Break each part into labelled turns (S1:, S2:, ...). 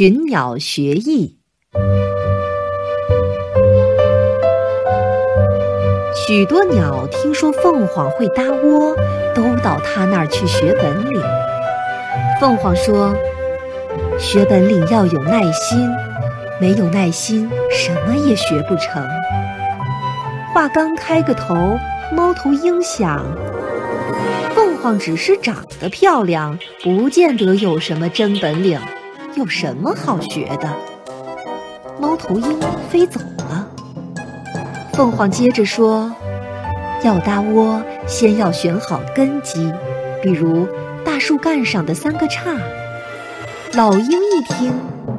S1: 群鸟学艺。许多鸟听说凤凰会搭窝，都到他那儿去学本领。凤凰说：“学本领要有耐心，没有耐心，什么也学不成。”话刚开个头，猫头鹰想：凤凰只是长得漂亮，不见得有什么真本领，有什么好学的？猫头鹰飞走了。凤凰接着说：“要搭窝，先要选好根基，比如大树干上的三个叉。”老鹰一听，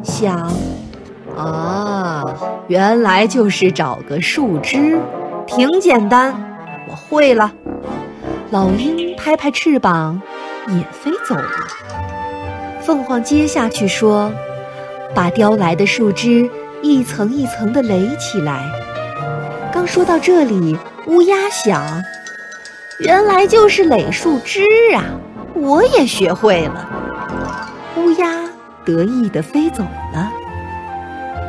S1: 想：“啊，原来就是找个树枝。”挺简单，我会了。老鹰拍拍翅膀，也飞走了。凤凰接下去说：“把叼来的树枝一层一层地垒起来。”刚说到这里，乌鸦想：“原来就是垒树枝啊！我也学会了。”乌鸦得意地飞走了。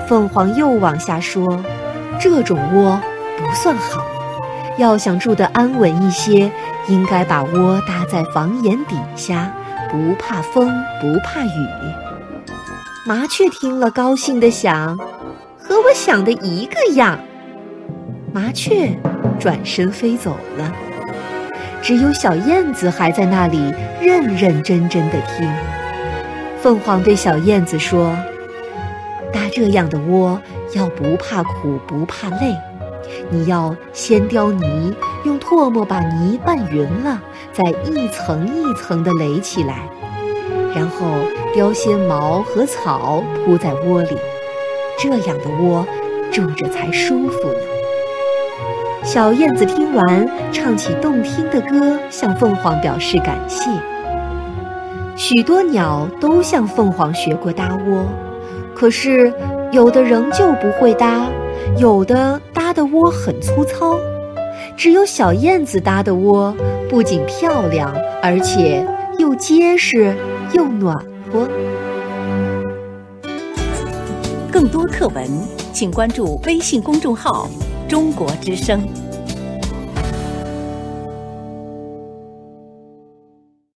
S1: 凤凰又往下说：“这种窝。”不算好，要想住得安稳一些，应该把窝搭在房檐底下，不怕风，不怕雨。麻雀听了，高兴地想：“和我想的一个样。”麻雀转身飞走了，只有小燕子还在那里认认真真的听。凤凰对小燕子说：“搭这样的窝，要不怕苦，不怕累。”你要先雕泥，用唾沫把泥拌匀了，再一层一层地垒起来，然后雕些毛和草铺在窝里，这样的窝住着才舒服呢。小燕子听完，唱起动听的歌，向凤凰表示感谢。许多鸟都向凤凰学过搭窝，可是有的仍旧不会搭，有的。搭的窝很粗糙，只有小燕子搭的窝不仅漂亮，而且又结实又暖和。
S2: 更多课文，请关注微信公众号“中国之声”。